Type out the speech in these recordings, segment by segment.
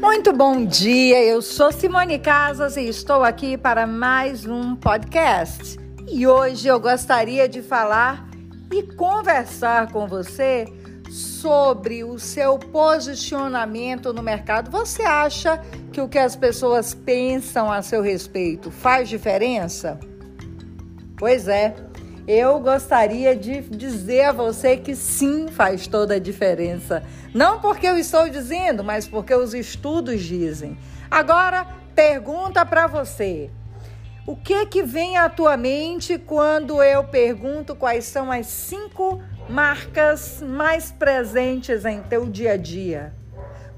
Muito bom dia, eu sou Simone Casas e estou aqui para mais um podcast. E hoje eu gostaria de falar e conversar com você sobre o seu posicionamento no mercado. Você acha que o que as pessoas pensam a seu respeito faz diferença? Pois é, eu gostaria de dizer a você que sim, faz toda a diferença. Não porque eu estou dizendo, mas porque os estudos dizem. Agora, pergunta para você. O que que vem à tua mente quando eu pergunto quais são as cinco marcas mais presentes em teu dia a dia?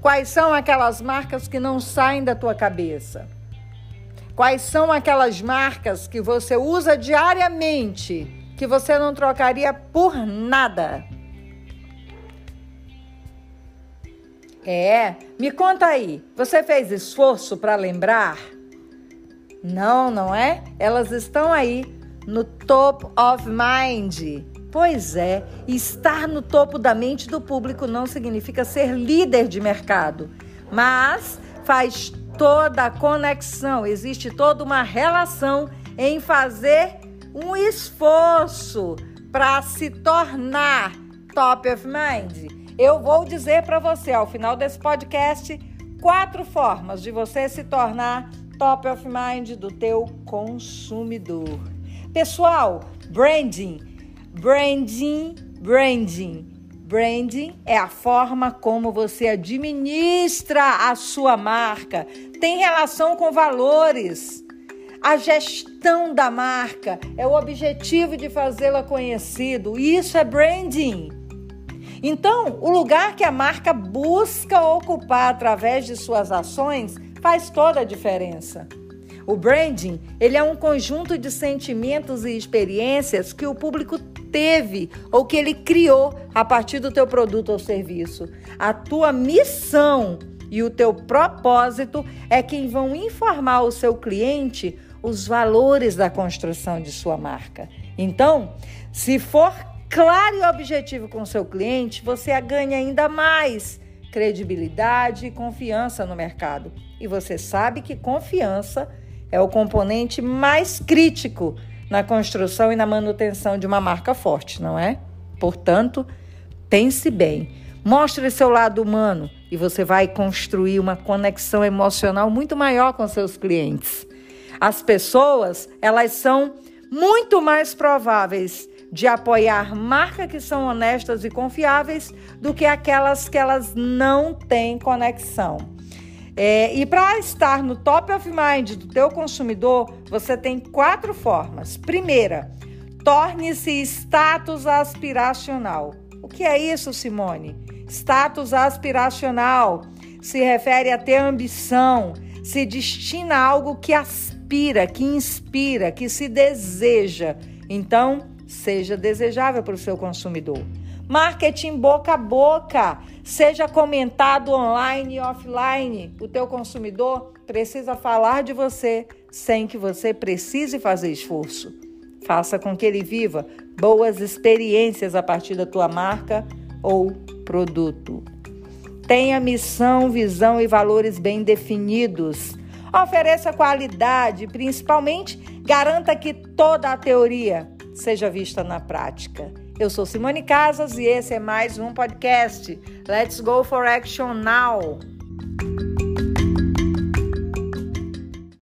Quais são aquelas marcas que não saem da tua cabeça? Quais são aquelas marcas que você usa diariamente que você não trocaria por nada. É, me conta aí, você fez esforço para lembrar? Não, não é? Elas estão aí no top of mind. Pois é, estar no topo da mente do público não significa ser líder de mercado, mas faz toda a conexão, existe toda uma relação em fazer um esforço para se tornar top of mind. Eu vou dizer para você ao final desse podcast quatro formas de você se tornar top of mind do teu consumidor. Pessoal, branding, branding, branding. Branding é a forma como você administra a sua marca. Tem relação com valores. A gestão da marca é o objetivo de fazê-la conhecido. Isso é branding. Então, o lugar que a marca busca ocupar através de suas ações faz toda a diferença. O branding, ele é um conjunto de sentimentos e experiências que o público teve ou que ele criou a partir do teu produto ou serviço. A tua missão e o teu propósito é quem vão informar o seu cliente os valores da construção de sua marca. Então, se for claro e objetivo com seu cliente, você ganha ainda mais credibilidade e confiança no mercado. E você sabe que confiança é o componente mais crítico na construção e na manutenção de uma marca forte, não é? Portanto, pense bem. Mostre seu lado humano e você vai construir uma conexão emocional muito maior com seus clientes. As pessoas, elas são muito mais prováveis de apoiar marcas que são honestas e confiáveis do que aquelas que elas não têm conexão. É, e para estar no top of mind do teu consumidor, você tem quatro formas. Primeira, torne-se status aspiracional. O que é isso, Simone? Status aspiracional se refere a ter ambição, se destina a algo que aspira inspira, que inspira, que se deseja. Então, seja desejável para o seu consumidor. Marketing boca a boca, seja comentado online e offline. O teu consumidor precisa falar de você sem que você precise fazer esforço. Faça com que ele viva boas experiências a partir da tua marca ou produto. Tenha missão, visão e valores bem definidos. Ofereça qualidade, principalmente garanta que toda a teoria seja vista na prática. Eu sou Simone Casas e esse é mais um podcast. Let's go for action now!